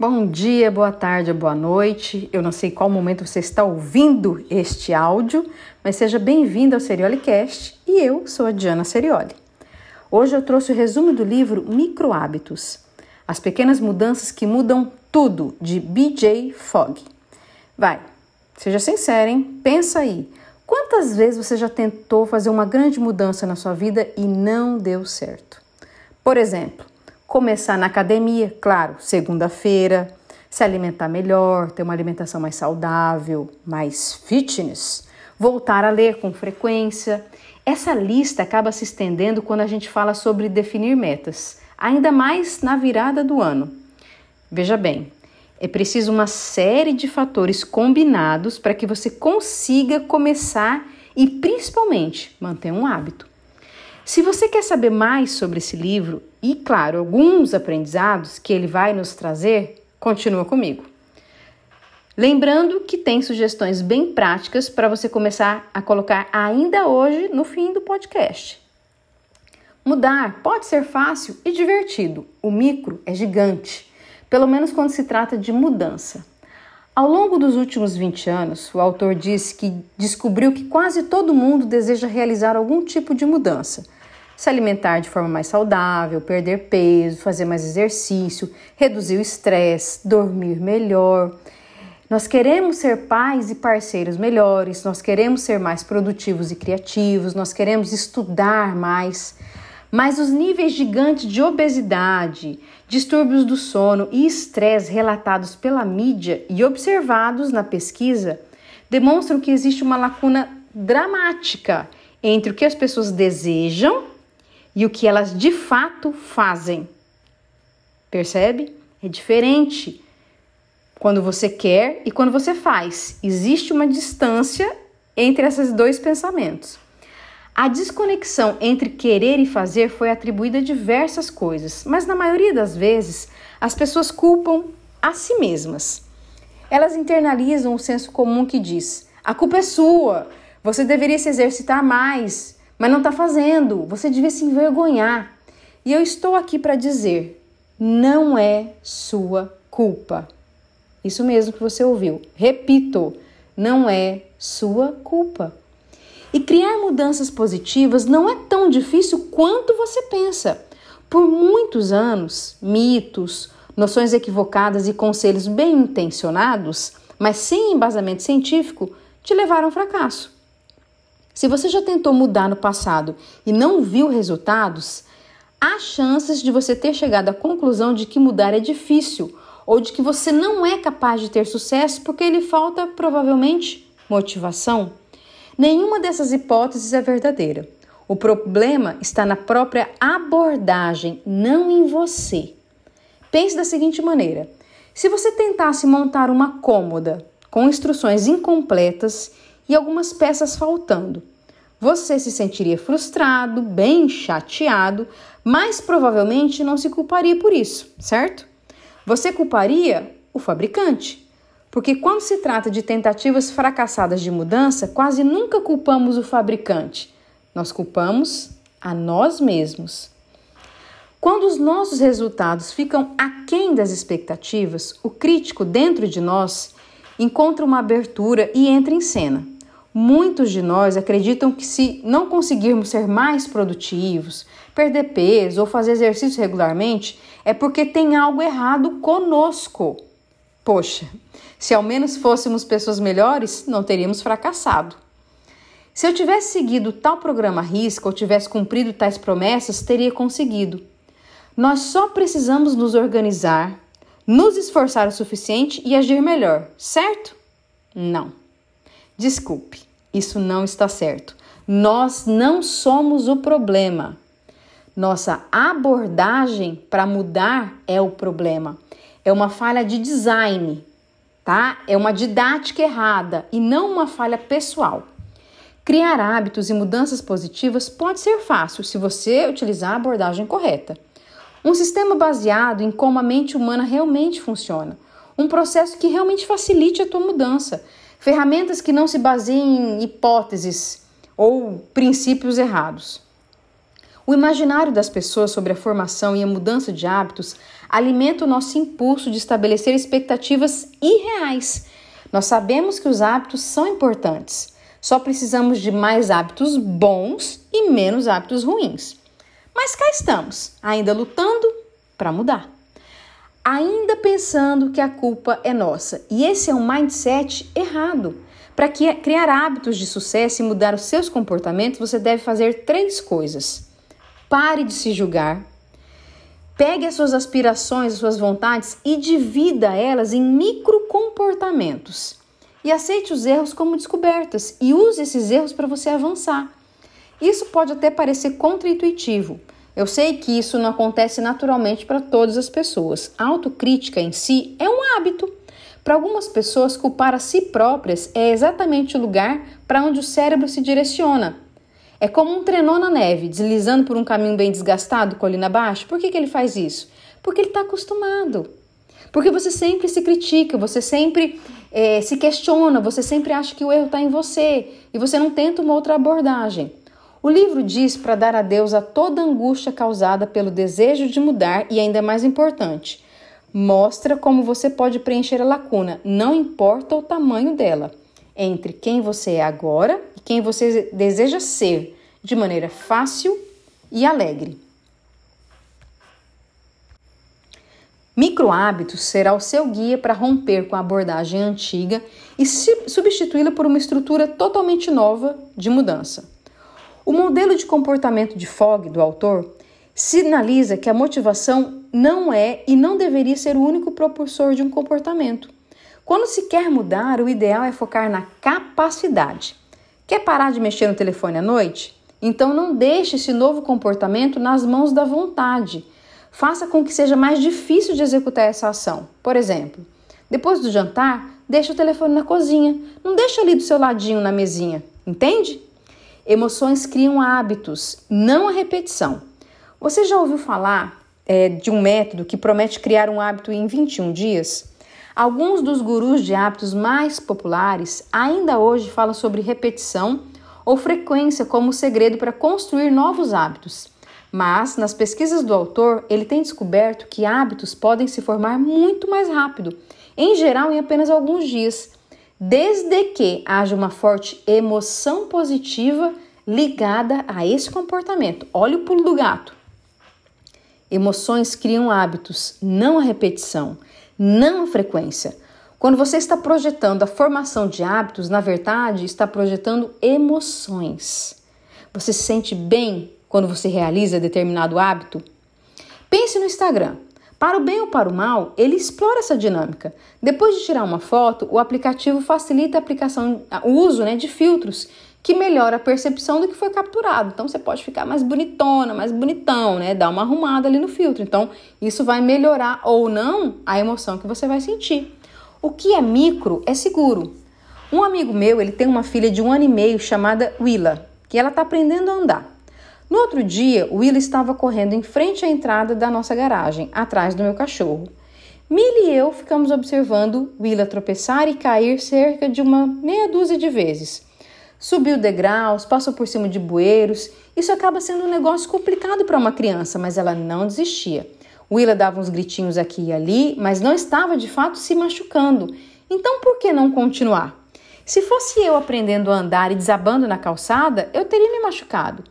Bom dia, boa tarde, boa noite. Eu não sei qual momento você está ouvindo este áudio, mas seja bem-vindo ao Seriolicast e eu sou a Diana Serioli. Hoje eu trouxe o resumo do livro Micro Hábitos, as pequenas mudanças que mudam tudo, de BJ Fogg. Vai, seja sincero, hein? Pensa aí. Quantas vezes você já tentou fazer uma grande mudança na sua vida e não deu certo? Por exemplo, Começar na academia, claro, segunda-feira, se alimentar melhor, ter uma alimentação mais saudável, mais fitness, voltar a ler com frequência. Essa lista acaba se estendendo quando a gente fala sobre definir metas, ainda mais na virada do ano. Veja bem, é preciso uma série de fatores combinados para que você consiga começar e principalmente manter um hábito. Se você quer saber mais sobre esse livro e, claro, alguns aprendizados que ele vai nos trazer, continua comigo. Lembrando que tem sugestões bem práticas para você começar a colocar ainda hoje no fim do podcast. Mudar pode ser fácil e divertido. O micro é gigante, pelo menos quando se trata de mudança. Ao longo dos últimos 20 anos, o autor disse que descobriu que quase todo mundo deseja realizar algum tipo de mudança se alimentar de forma mais saudável, perder peso, fazer mais exercício, reduzir o estresse, dormir melhor. Nós queremos ser pais e parceiros melhores, nós queremos ser mais produtivos e criativos, nós queremos estudar mais. Mas os níveis gigantes de obesidade, distúrbios do sono e estresse relatados pela mídia e observados na pesquisa demonstram que existe uma lacuna dramática entre o que as pessoas desejam e o que elas de fato fazem. Percebe? É diferente quando você quer e quando você faz. Existe uma distância entre esses dois pensamentos. A desconexão entre querer e fazer foi atribuída a diversas coisas, mas na maioria das vezes as pessoas culpam a si mesmas. Elas internalizam o senso comum que diz: a culpa é sua, você deveria se exercitar mais, mas não está fazendo. Você devia se envergonhar. E eu estou aqui para dizer: não é sua culpa. Isso mesmo que você ouviu. Repito, não é sua culpa. E criar mudanças positivas não é tão difícil quanto você pensa. Por muitos anos, mitos, noções equivocadas e conselhos bem intencionados, mas sem embasamento científico, te levaram ao fracasso. Se você já tentou mudar no passado e não viu resultados, há chances de você ter chegado à conclusão de que mudar é difícil ou de que você não é capaz de ter sucesso porque lhe falta provavelmente motivação. Nenhuma dessas hipóteses é verdadeira. O problema está na própria abordagem, não em você. Pense da seguinte maneira: se você tentasse montar uma cômoda com instruções incompletas e algumas peças faltando, você se sentiria frustrado, bem chateado, mas provavelmente não se culparia por isso, certo? Você culparia o fabricante. Porque quando se trata de tentativas fracassadas de mudança, quase nunca culpamos o fabricante. Nós culpamos a nós mesmos. Quando os nossos resultados ficam aquém das expectativas, o crítico dentro de nós encontra uma abertura e entra em cena. Muitos de nós acreditam que se não conseguirmos ser mais produtivos, perder peso ou fazer exercício regularmente, é porque tem algo errado conosco. Poxa, se ao menos fôssemos pessoas melhores, não teríamos fracassado. Se eu tivesse seguido tal programa risco ou tivesse cumprido tais promessas, teria conseguido. Nós só precisamos nos organizar, nos esforçar o suficiente e agir melhor, certo? Não. Desculpe, isso não está certo. Nós não somos o problema. Nossa abordagem para mudar é o problema. É uma falha de design, tá? É uma didática errada e não uma falha pessoal. Criar hábitos e mudanças positivas pode ser fácil se você utilizar a abordagem correta. Um sistema baseado em como a mente humana realmente funciona. Um processo que realmente facilite a tua mudança, ferramentas que não se baseiem em hipóteses ou princípios errados. O imaginário das pessoas sobre a formação e a mudança de hábitos alimenta o nosso impulso de estabelecer expectativas irreais. Nós sabemos que os hábitos são importantes, só precisamos de mais hábitos bons e menos hábitos ruins. Mas cá estamos, ainda lutando para mudar. Ainda pensando que a culpa é nossa. E esse é um mindset errado. Para criar hábitos de sucesso e mudar os seus comportamentos, você deve fazer três coisas. Pare de se julgar. Pegue as suas aspirações, as suas vontades e divida elas em micro comportamentos. E aceite os erros como descobertas e use esses erros para você avançar. Isso pode até parecer contraintuitivo. Eu sei que isso não acontece naturalmente para todas as pessoas. A autocrítica em si é um hábito. Para algumas pessoas, culpar a si próprias é exatamente o lugar para onde o cérebro se direciona. É como um trenó na neve, deslizando por um caminho bem desgastado, colina abaixo. Por que, que ele faz isso? Porque ele está acostumado. Porque você sempre se critica, você sempre é, se questiona, você sempre acha que o erro está em você e você não tenta uma outra abordagem. O livro diz para dar adeus a toda angústia causada pelo desejo de mudar e, ainda mais importante, mostra como você pode preencher a lacuna, não importa o tamanho dela, entre quem você é agora e quem você deseja ser, de maneira fácil e alegre. Micro hábitos será o seu guia para romper com a abordagem antiga e substituí-la por uma estrutura totalmente nova de mudança. O modelo de comportamento de Fogg, do autor, sinaliza que a motivação não é e não deveria ser o único propulsor de um comportamento. Quando se quer mudar, o ideal é focar na capacidade. Quer parar de mexer no telefone à noite? Então não deixe esse novo comportamento nas mãos da vontade. Faça com que seja mais difícil de executar essa ação. Por exemplo, depois do jantar, deixe o telefone na cozinha. Não deixe ali do seu ladinho na mesinha. Entende? Emoções criam hábitos, não a repetição. Você já ouviu falar é, de um método que promete criar um hábito em 21 dias? Alguns dos gurus de hábitos mais populares ainda hoje falam sobre repetição ou frequência como segredo para construir novos hábitos. Mas, nas pesquisas do autor, ele tem descoberto que hábitos podem se formar muito mais rápido, em geral em apenas alguns dias desde que haja uma forte emoção positiva ligada a esse comportamento. Olha o pulo do gato. Emoções criam hábitos, não a repetição, não a frequência. Quando você está projetando a formação de hábitos, na verdade, está projetando emoções. Você se sente bem quando você realiza determinado hábito? Pense no Instagram. Para o bem ou para o mal, ele explora essa dinâmica. Depois de tirar uma foto, o aplicativo facilita a aplicação, o uso né, de filtros que melhora a percepção do que foi capturado. Então você pode ficar mais bonitona, mais bonitão, né? Dar uma arrumada ali no filtro. Então isso vai melhorar ou não a emoção que você vai sentir. O que é micro é seguro. Um amigo meu, ele tem uma filha de um ano e meio chamada Willa, que ela está aprendendo a andar. No outro dia, Will estava correndo em frente à entrada da nossa garagem, atrás do meu cachorro. Millie e eu ficamos observando Willa tropeçar e cair cerca de uma meia dúzia de vezes. Subiu degraus, passou por cima de bueiros. Isso acaba sendo um negócio complicado para uma criança, mas ela não desistia. Willa dava uns gritinhos aqui e ali, mas não estava de fato se machucando. Então por que não continuar? Se fosse eu aprendendo a andar e desabando na calçada, eu teria me machucado.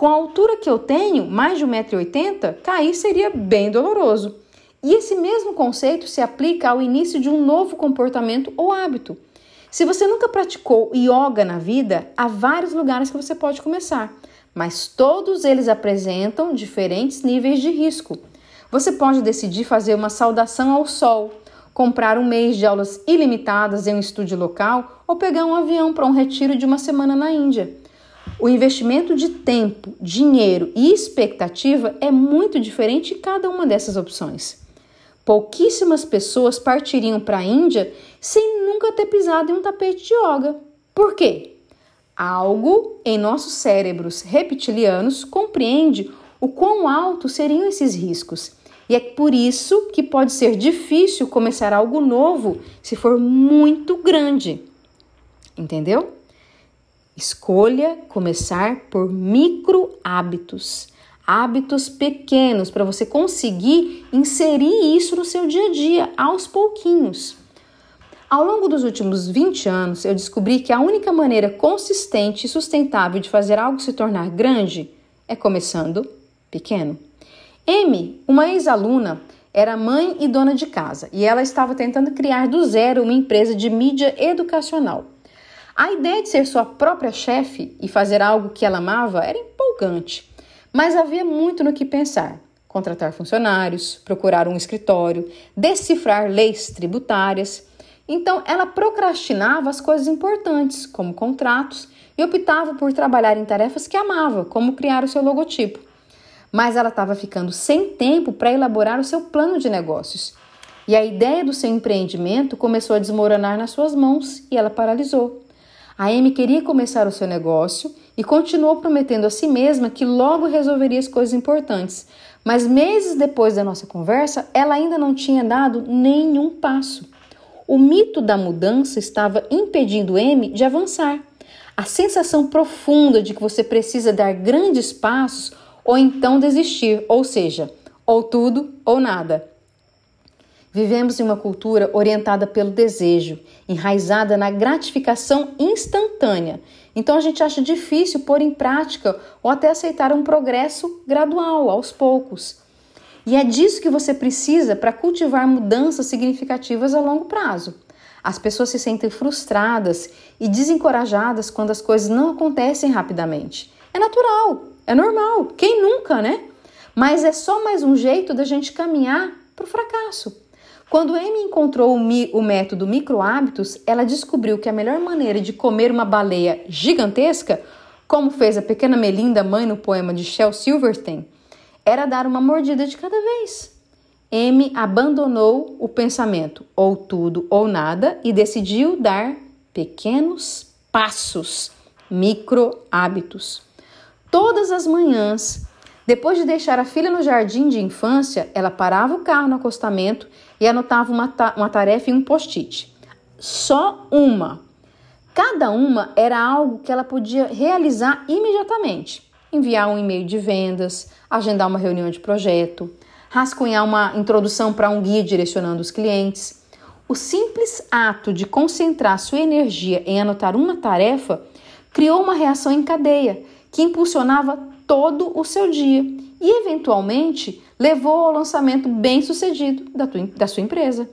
Com a altura que eu tenho, mais de 1,80m, cair seria bem doloroso. E esse mesmo conceito se aplica ao início de um novo comportamento ou hábito. Se você nunca praticou yoga na vida, há vários lugares que você pode começar, mas todos eles apresentam diferentes níveis de risco. Você pode decidir fazer uma saudação ao sol, comprar um mês de aulas ilimitadas em um estúdio local ou pegar um avião para um retiro de uma semana na Índia. O investimento de tempo, dinheiro e expectativa é muito diferente em cada uma dessas opções. Pouquíssimas pessoas partiriam para a Índia sem nunca ter pisado em um tapete de yoga. Por quê? Algo em nossos cérebros reptilianos compreende o quão altos seriam esses riscos. E é por isso que pode ser difícil começar algo novo se for muito grande. Entendeu? Escolha começar por micro hábitos, hábitos pequenos para você conseguir inserir isso no seu dia a dia aos pouquinhos. Ao longo dos últimos 20 anos, eu descobri que a única maneira consistente e sustentável de fazer algo se tornar grande é começando pequeno. M, uma ex-aluna, era mãe e dona de casa e ela estava tentando criar do zero uma empresa de mídia educacional. A ideia de ser sua própria chefe e fazer algo que ela amava era empolgante, mas havia muito no que pensar. Contratar funcionários, procurar um escritório, decifrar leis tributárias. Então ela procrastinava as coisas importantes, como contratos, e optava por trabalhar em tarefas que amava, como criar o seu logotipo. Mas ela estava ficando sem tempo para elaborar o seu plano de negócios. E a ideia do seu empreendimento começou a desmoronar nas suas mãos e ela paralisou. A Amy queria começar o seu negócio e continuou prometendo a si mesma que logo resolveria as coisas importantes. Mas meses depois da nossa conversa, ela ainda não tinha dado nenhum passo. O mito da mudança estava impedindo M de avançar. A sensação profunda de que você precisa dar grandes passos ou então desistir, ou seja, ou tudo ou nada. Vivemos em uma cultura orientada pelo desejo, enraizada na gratificação instantânea. Então a gente acha difícil pôr em prática ou até aceitar um progresso gradual, aos poucos. E é disso que você precisa para cultivar mudanças significativas a longo prazo. As pessoas se sentem frustradas e desencorajadas quando as coisas não acontecem rapidamente. É natural, é normal, quem nunca, né? Mas é só mais um jeito da gente caminhar para o fracasso. Quando Amy encontrou o, mi, o método ela descobriu que a melhor maneira de comer uma baleia gigantesca, como fez a pequena Melinda, mãe no poema de Shel Silverstein, era dar uma mordida de cada vez. M abandonou o pensamento ou tudo ou nada e decidiu dar pequenos passos, micro hábitos. Todas as manhãs, depois de deixar a filha no jardim de infância, ela parava o carro no acostamento e anotava uma, ta uma tarefa em um post-it. Só uma. Cada uma era algo que ela podia realizar imediatamente enviar um e-mail de vendas, agendar uma reunião de projeto, rascunhar uma introdução para um guia direcionando os clientes. O simples ato de concentrar sua energia em anotar uma tarefa criou uma reação em cadeia que impulsionava todo o seu dia e, eventualmente, levou ao lançamento bem sucedido da, da sua empresa.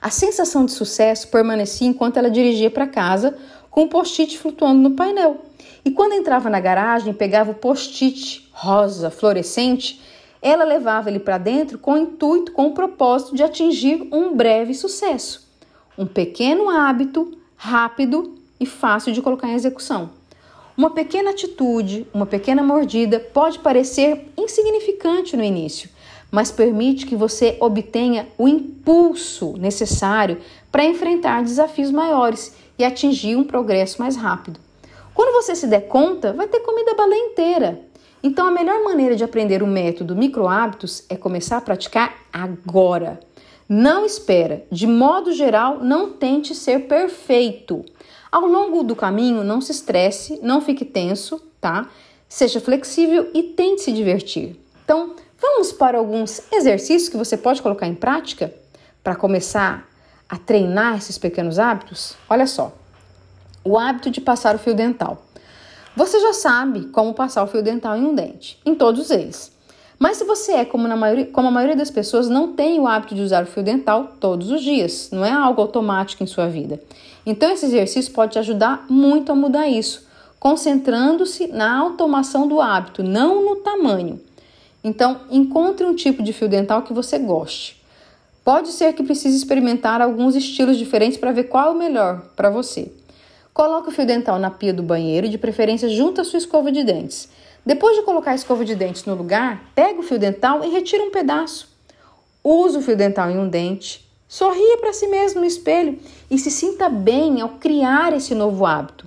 A sensação de sucesso permanecia enquanto ela dirigia para casa com o post-it flutuando no painel. E quando entrava na garagem, pegava o post-it rosa fluorescente, ela levava ele para dentro com o intuito, com o propósito de atingir um breve sucesso. Um pequeno hábito, rápido e fácil de colocar em execução. Uma pequena atitude, uma pequena mordida pode parecer insignificante no início, mas permite que você obtenha o impulso necessário para enfrentar desafios maiores e atingir um progresso mais rápido. Quando você se der conta, vai ter comida a baleia inteira. Então, a melhor maneira de aprender o método microhábitos é começar a praticar agora. Não espera. De modo geral, não tente ser perfeito. Ao longo do caminho, não se estresse, não fique tenso, tá? Seja flexível e tente se divertir. Então, vamos para alguns exercícios que você pode colocar em prática para começar a treinar esses pequenos hábitos? Olha só o hábito de passar o fio dental. Você já sabe como passar o fio dental em um dente, em todos eles. Mas se você é como, na maioria, como a maioria das pessoas, não tem o hábito de usar o fio dental todos os dias, não é algo automático em sua vida. Então, esse exercício pode te ajudar muito a mudar isso, concentrando-se na automação do hábito, não no tamanho. Então, encontre um tipo de fio dental que você goste. Pode ser que precise experimentar alguns estilos diferentes para ver qual é o melhor para você. Coloque o fio dental na pia do banheiro, de preferência junto à sua escova de dentes. Depois de colocar a escova de dentes no lugar, pega o fio dental e retira um pedaço. Use o fio dental em um dente. Sorria para si mesmo no espelho e se sinta bem ao criar esse novo hábito.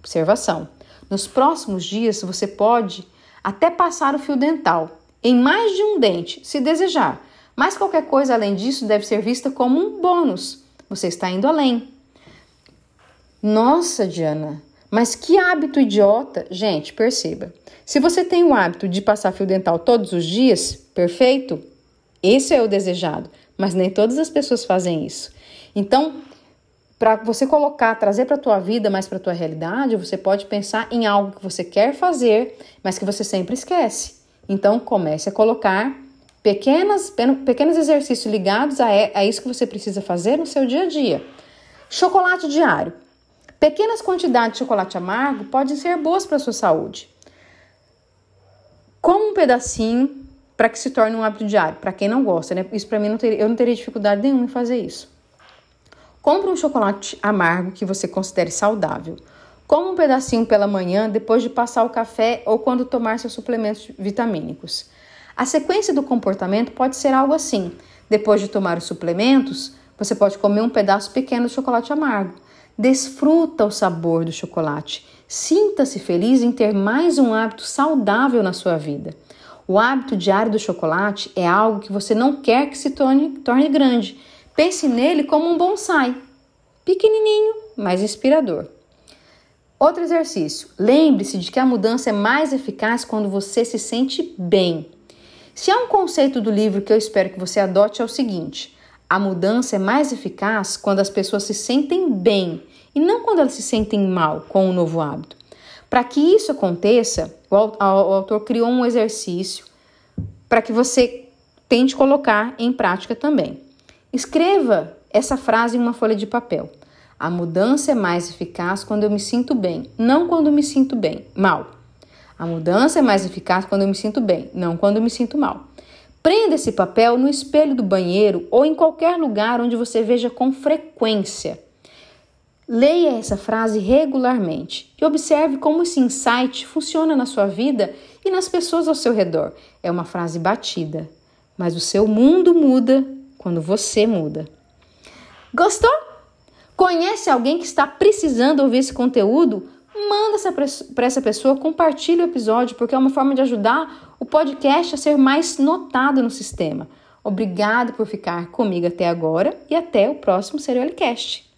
Observação: nos próximos dias você pode até passar o fio dental em mais de um dente, se desejar, mas qualquer coisa além disso deve ser vista como um bônus. Você está indo além. Nossa, Diana, Mas que hábito idiota, gente, perceba. Se você tem o hábito de passar fio dental todos os dias, perfeito, esse é o desejado, mas nem todas as pessoas fazem isso. Então, para você colocar, trazer para a tua vida, mais para a tua realidade, você pode pensar em algo que você quer fazer, mas que você sempre esquece. Então, comece a colocar pequenas, pequenos exercícios ligados a, a isso que você precisa fazer no seu dia a dia. Chocolate diário. Pequenas quantidades de chocolate amargo podem ser boas para a sua saúde. Como um pedacinho para que se torne um hábito diário. Para quem não gosta, né? Isso para mim não teria, eu não teria dificuldade nenhuma em fazer isso. Compre um chocolate amargo que você considere saudável. Coma um pedacinho pela manhã depois de passar o café ou quando tomar seus suplementos vitamínicos. A sequência do comportamento pode ser algo assim: depois de tomar os suplementos, você pode comer um pedaço pequeno de chocolate amargo. Desfruta o sabor do chocolate. Sinta-se feliz em ter mais um hábito saudável na sua vida. O hábito diário do chocolate é algo que você não quer que se torne, torne grande. Pense nele como um bonsai, pequenininho, mas inspirador. Outro exercício. Lembre-se de que a mudança é mais eficaz quando você se sente bem. Se há um conceito do livro que eu espero que você adote é o seguinte: a mudança é mais eficaz quando as pessoas se sentem bem e não quando elas se sentem mal com o novo hábito. Para que isso aconteça, o autor criou um exercício para que você tente colocar em prática também. Escreva essa frase em uma folha de papel. A mudança é mais eficaz quando eu me sinto bem, não quando me sinto bem, mal. A mudança é mais eficaz quando eu me sinto bem, não quando me sinto mal. Prenda esse papel no espelho do banheiro ou em qualquer lugar onde você veja com frequência. Leia essa frase regularmente e observe como esse insight funciona na sua vida e nas pessoas ao seu redor. É uma frase batida, mas o seu mundo muda quando você muda. Gostou? Conhece alguém que está precisando ouvir esse conteúdo? Manda para essa pessoa, compartilhe o episódio, porque é uma forma de ajudar o podcast a ser mais notado no sistema. Obrigado por ficar comigo até agora e até o próximo Seriolicast.